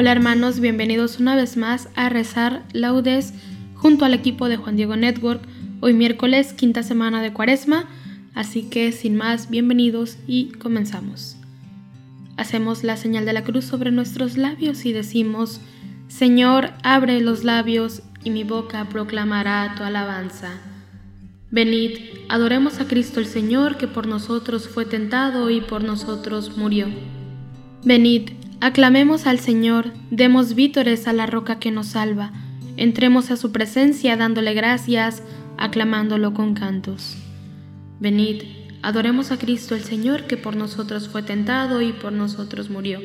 Hola hermanos, bienvenidos una vez más a rezar laudes junto al equipo de Juan Diego Network, hoy miércoles, quinta semana de cuaresma, así que sin más, bienvenidos y comenzamos. Hacemos la señal de la cruz sobre nuestros labios y decimos, Señor, abre los labios y mi boca proclamará tu alabanza. Venid, adoremos a Cristo el Señor, que por nosotros fue tentado y por nosotros murió. Venid, Aclamemos al Señor, demos vítores a la roca que nos salva, entremos a su presencia dándole gracias, aclamándolo con cantos. Venid, adoremos a Cristo el Señor que por nosotros fue tentado y por nosotros murió.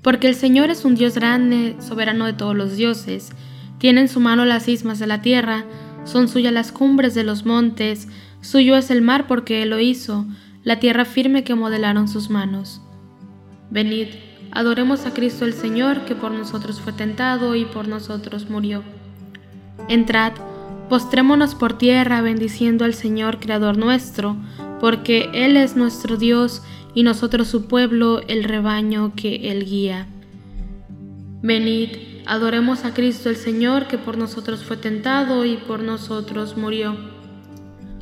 Porque el Señor es un Dios grande, soberano de todos los dioses, tiene en su mano las ismas de la tierra, son suyas las cumbres de los montes, suyo es el mar porque Él lo hizo, la tierra firme que modelaron sus manos. Venid, Adoremos a Cristo el Señor, que por nosotros fue tentado y por nosotros murió. Entrad, postrémonos por tierra bendiciendo al Señor Creador nuestro, porque Él es nuestro Dios y nosotros su pueblo, el rebaño que Él guía. Venid, adoremos a Cristo el Señor, que por nosotros fue tentado y por nosotros murió.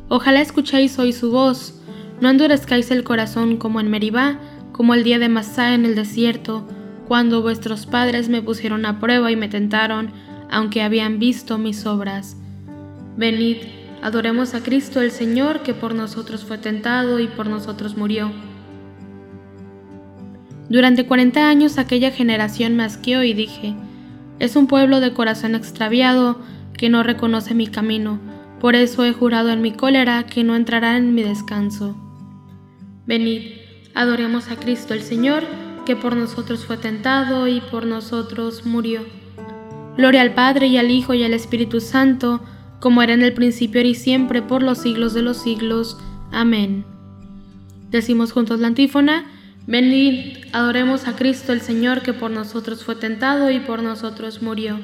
Ojalá escuchéis hoy su voz, no endurezcáis el corazón como en Meribá, como el día de Masá en el desierto, cuando vuestros padres me pusieron a prueba y me tentaron, aunque habían visto mis obras. Venid, adoremos a Cristo el Señor, que por nosotros fue tentado y por nosotros murió. Durante cuarenta años aquella generación me asqueó y dije, es un pueblo de corazón extraviado que no reconoce mi camino, por eso he jurado en mi cólera que no entrará en mi descanso. Venid, Adoremos a Cristo el Señor, que por nosotros fue tentado y por nosotros murió. Gloria al Padre y al Hijo y al Espíritu Santo, como era en el principio y siempre, por los siglos de los siglos. Amén. Decimos juntos la antífona, venid, adoremos a Cristo el Señor, que por nosotros fue tentado y por nosotros murió.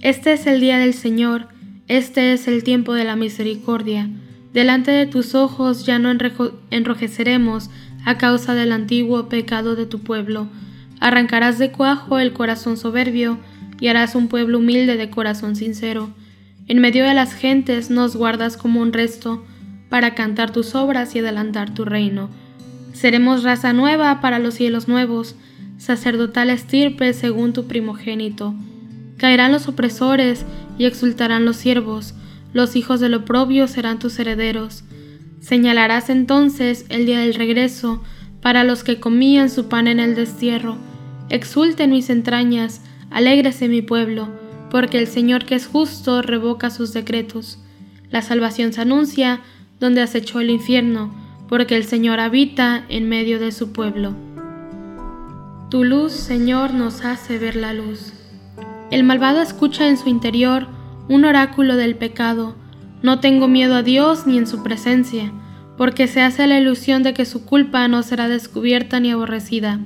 Este es el día del Señor, este es el tiempo de la misericordia. Delante de tus ojos ya no enrojeceremos a causa del antiguo pecado de tu pueblo. Arrancarás de cuajo el corazón soberbio y harás un pueblo humilde de corazón sincero. En medio de las gentes nos guardas como un resto para cantar tus obras y adelantar tu reino. Seremos raza nueva para los cielos nuevos, sacerdotal estirpe según tu primogénito. Caerán los opresores y exultarán los siervos los hijos del oprobio serán tus herederos. Señalarás entonces el día del regreso para los que comían su pan en el destierro. Exulten mis entrañas, alégrese mi pueblo, porque el Señor que es justo revoca sus decretos. La salvación se anuncia donde acechó el infierno, porque el Señor habita en medio de su pueblo. Tu luz, Señor, nos hace ver la luz. El malvado escucha en su interior un oráculo del pecado. No tengo miedo a Dios ni en su presencia, porque se hace la ilusión de que su culpa no será descubierta ni aborrecida.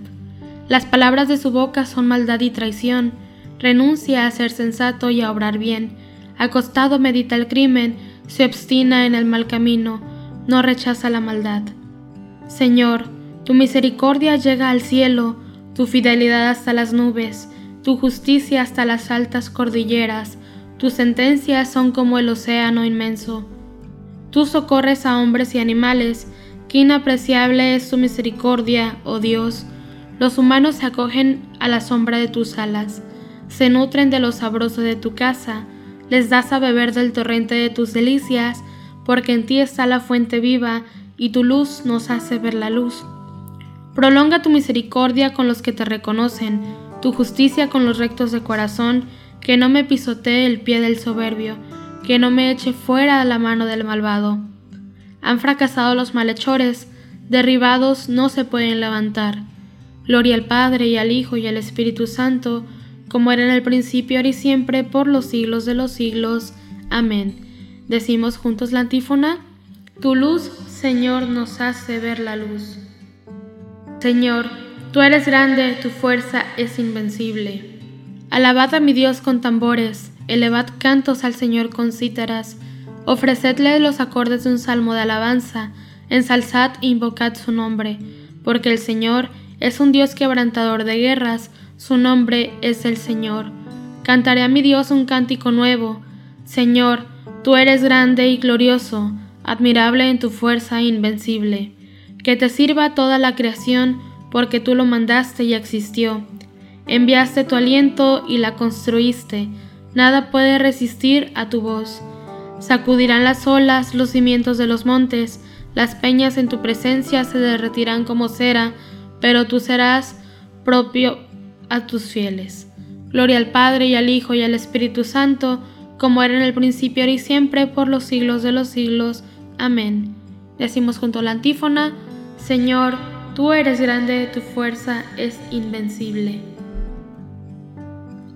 Las palabras de su boca son maldad y traición, renuncia a ser sensato y a obrar bien. Acostado medita el crimen, se obstina en el mal camino, no rechaza la maldad. Señor, tu misericordia llega al cielo, tu fidelidad hasta las nubes, tu justicia hasta las altas cordilleras, tus sentencias son como el océano inmenso. Tú socorres a hombres y animales, qué inapreciable es tu misericordia, oh Dios. Los humanos se acogen a la sombra de tus alas, se nutren de lo sabroso de tu casa, les das a beber del torrente de tus delicias, porque en ti está la fuente viva, y tu luz nos hace ver la luz. Prolonga tu misericordia con los que te reconocen, tu justicia con los rectos de corazón, que no me pisotee el pie del soberbio, que no me eche fuera la mano del malvado. Han fracasado los malhechores, derribados no se pueden levantar. Gloria al Padre y al Hijo y al Espíritu Santo, como era en el principio, ahora y siempre, por los siglos de los siglos. Amén. Decimos juntos la antífona. Tu luz, Señor, nos hace ver la luz. Señor, tú eres grande, tu fuerza es invencible. Alabad a mi Dios con tambores, elevad cantos al Señor con cítaras, ofrecedle los acordes de un salmo de alabanza, ensalzad e invocad su nombre, porque el Señor es un Dios quebrantador de guerras, su nombre es el Señor. Cantaré a mi Dios un cántico nuevo. Señor, tú eres grande y glorioso, admirable en tu fuerza invencible. Que te sirva toda la creación, porque tú lo mandaste y existió. Enviaste tu aliento y la construiste. Nada puede resistir a tu voz. Sacudirán las olas los cimientos de los montes, las peñas en tu presencia se derretirán como cera, pero tú serás propio a tus fieles. Gloria al Padre y al Hijo y al Espíritu Santo, como era en el principio, ahora y siempre, por los siglos de los siglos. Amén. Decimos junto a la antífona, Señor, tú eres grande, tu fuerza es invencible.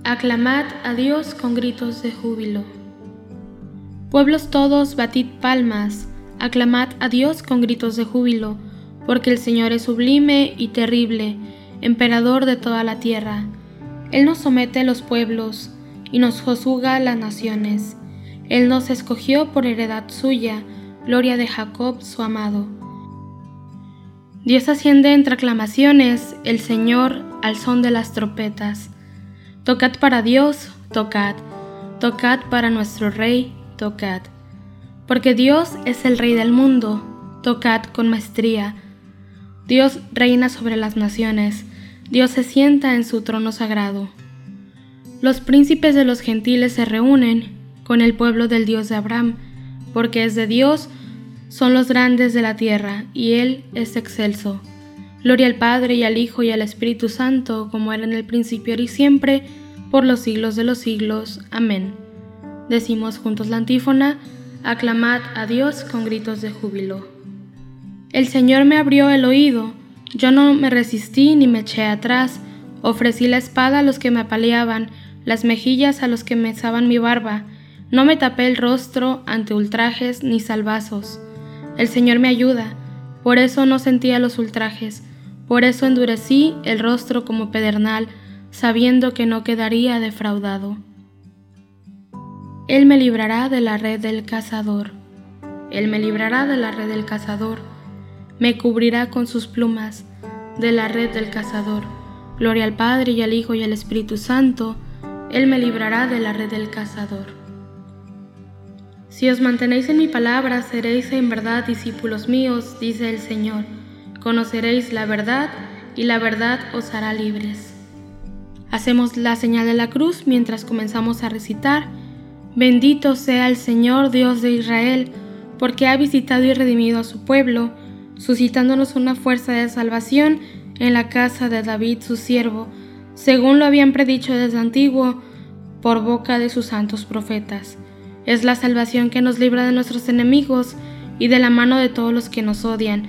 Aclamad a Dios con gritos de júbilo. Pueblos todos, batid palmas, aclamad a Dios con gritos de júbilo, porque el Señor es sublime y terrible emperador de toda la tierra. Él nos somete a los pueblos y nos juzga las naciones. Él nos escogió por heredad suya, gloria de Jacob su amado. Dios asciende entre aclamaciones, el Señor al son de las trompetas. Tocad para Dios, tocad, tocad para nuestro Rey, tocad. Porque Dios es el Rey del mundo, tocad con maestría Dios reina sobre las naciones, Dios se sienta en su trono sagrado. Los príncipes de los gentiles se reúnen con el pueblo del Dios de Abraham, porque es de Dios, son los grandes de la tierra, y Él es excelso. Gloria al Padre y al Hijo y al Espíritu Santo, como era en el principio y siempre, por los siglos de los siglos. Amén. Decimos juntos la antífona, aclamad a Dios con gritos de júbilo. El Señor me abrió el oído, yo no me resistí ni me eché atrás, ofrecí la espada a los que me apaleaban, las mejillas a los que mesaban mi barba, no me tapé el rostro ante ultrajes ni salvazos. El Señor me ayuda, por eso no sentía los ultrajes, por eso endurecí el rostro como pedernal, sabiendo que no quedaría defraudado. Él me librará de la red del cazador. Él me librará de la red del cazador me cubrirá con sus plumas de la red del cazador. Gloria al Padre y al Hijo y al Espíritu Santo, Él me librará de la red del cazador. Si os mantenéis en mi palabra, seréis en verdad discípulos míos, dice el Señor. Conoceréis la verdad y la verdad os hará libres. Hacemos la señal de la cruz mientras comenzamos a recitar. Bendito sea el Señor Dios de Israel, porque ha visitado y redimido a su pueblo suscitándonos una fuerza de salvación en la casa de David su siervo, según lo habían predicho desde antiguo por boca de sus santos profetas. Es la salvación que nos libra de nuestros enemigos y de la mano de todos los que nos odian,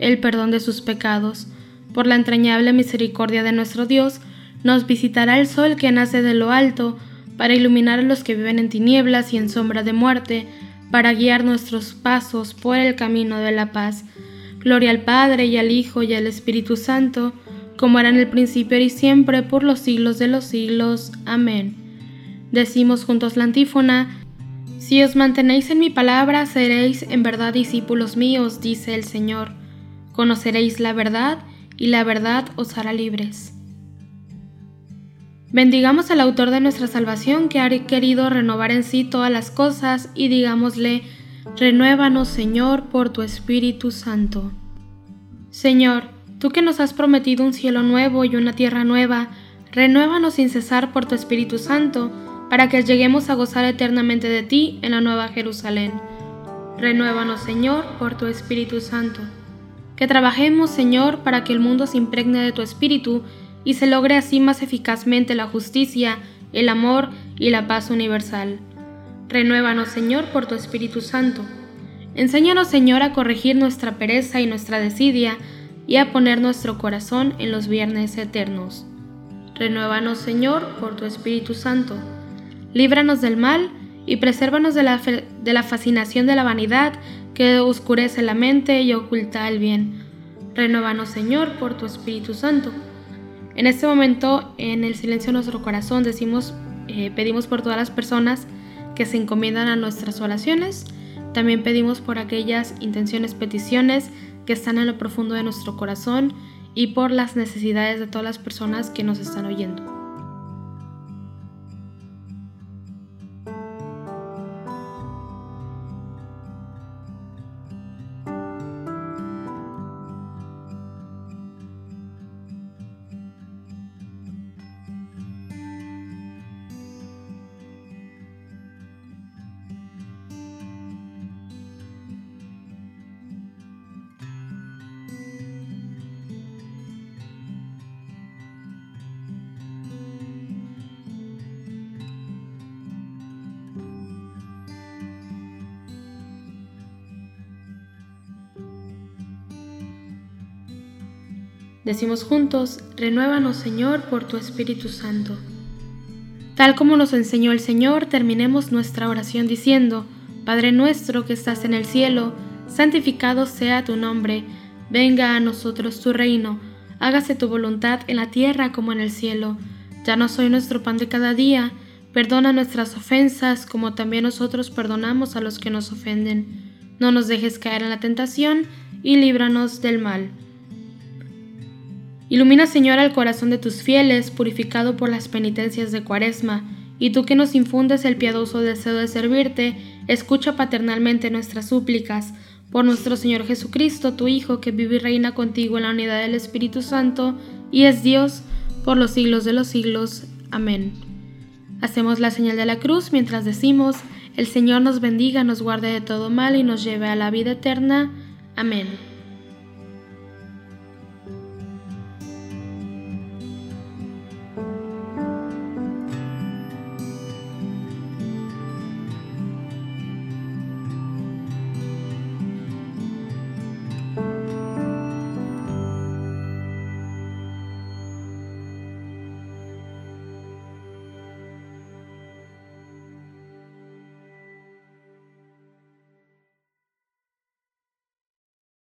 el perdón de sus pecados. Por la entrañable misericordia de nuestro Dios, nos visitará el sol que nace de lo alto, para iluminar a los que viven en tinieblas y en sombra de muerte, para guiar nuestros pasos por el camino de la paz. Gloria al Padre y al Hijo y al Espíritu Santo, como era en el principio y siempre, por los siglos de los siglos. Amén. Decimos juntos la antífona, Si os mantenéis en mi palabra, seréis en verdad discípulos míos, dice el Señor. Conoceréis la verdad, y la verdad os hará libres. Bendigamos al autor de nuestra salvación que ha querido renovar en sí todas las cosas y digámosle, renuévanos Señor por tu Espíritu Santo. Señor, Tú que nos has prometido un cielo nuevo y una tierra nueva, renuévanos sin cesar por tu Espíritu Santo, para que lleguemos a gozar eternamente de ti en la nueva Jerusalén. Renuévanos, Señor, por tu Espíritu Santo. Que trabajemos, Señor, para que el mundo se impregne de tu Espíritu y se logre así más eficazmente la justicia, el amor y la paz universal. Renuévanos, Señor, por tu Espíritu Santo. Enséñanos, Señor, a corregir nuestra pereza y nuestra desidia, y a poner nuestro corazón en los viernes eternos. Renuévanos, Señor, por tu Espíritu Santo. Líbranos del mal y presérvanos de la, de la fascinación de la vanidad que oscurece la mente y oculta el bien. Renuévanos, Señor, por tu Espíritu Santo. En este momento, en el silencio de nuestro corazón, decimos, eh, pedimos por todas las personas que se encomiendan a nuestras oraciones. También pedimos por aquellas intenciones, peticiones que están en lo profundo de nuestro corazón y por las necesidades de todas las personas que nos están oyendo. Decimos juntos, renuévanos Señor por tu Espíritu Santo. Tal como nos enseñó el Señor, terminemos nuestra oración diciendo, Padre nuestro que estás en el cielo, santificado sea tu nombre, venga a nosotros tu reino, hágase tu voluntad en la tierra como en el cielo. Ya no soy nuestro pan de cada día, perdona nuestras ofensas como también nosotros perdonamos a los que nos ofenden. No nos dejes caer en la tentación y líbranos del mal. Ilumina, Señor, el corazón de tus fieles, purificado por las penitencias de Cuaresma, y tú que nos infundes el piadoso deseo de servirte, escucha paternalmente nuestras súplicas. Por nuestro Señor Jesucristo, tu Hijo, que vive y reina contigo en la unidad del Espíritu Santo, y es Dios por los siglos de los siglos. Amén. Hacemos la señal de la cruz mientras decimos, el Señor nos bendiga, nos guarde de todo mal y nos lleve a la vida eterna. Amén.